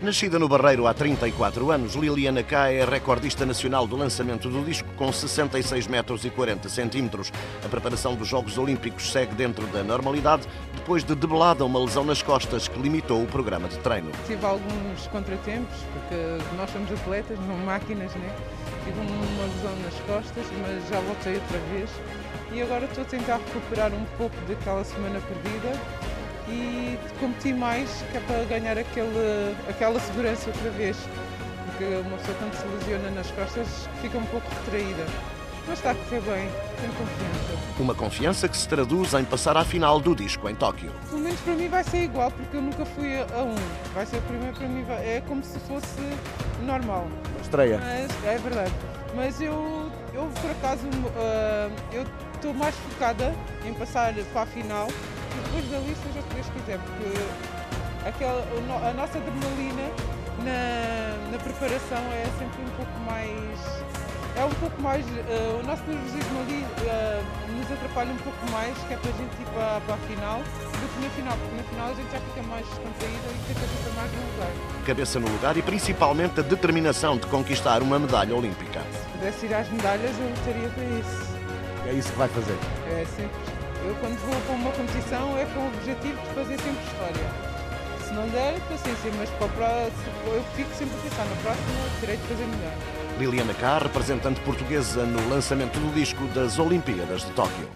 Nascida no Barreiro há 34 anos, Liliana K é recordista nacional do lançamento do disco com 66 metros e 40 centímetros. A preparação dos Jogos Olímpicos segue dentro da normalidade, depois de debelada uma lesão nas costas que limitou o programa de treino. Tive alguns contratempos, porque nós somos atletas, não máquinas, né? Tive uma lesão nas costas, mas já voltei outra vez. E agora estou a tentar recuperar um pouco daquela semana perdida e competir mais, que é para ganhar aquele, aquela segurança outra vez. Porque uma pessoa quando se lesiona nas costas fica um pouco retraída. Mas está a correr bem, tenho confiança. Uma confiança que se traduz em passar à final do disco em Tóquio. Pelo menos para mim vai ser igual, porque eu nunca fui a um. Vai ser primeiro para mim, é como se fosse normal. Estreia. Mas, é verdade. Mas eu, eu por acaso, uh, eu estou mais focada em passar para a final e depois dali seja o que Deus quiser, porque aquela, a nossa adrenalina na, na preparação é sempre um pouco mais é um pouco mais. Uh, o nosso nervosismo ali uh, nos atrapalha um pouco mais, que é para a gente ir para, para a final, do que na final, porque na final a gente já fica mais descontraída e tem a cabeça mais no lugar. Cabeça no lugar e principalmente a determinação de conquistar uma medalha olímpica. Se pudesse ir às medalhas, eu lutaria para isso. É isso que vai fazer? É sempre. Eu, quando vou para uma competição, é com o objetivo de fazer sempre história. Se não der, paciência, mas para eu fico sempre a pensar, na próxima terei de fazer melhor. Liliana K, representante portuguesa no lançamento do disco das Olimpíadas de Tóquio.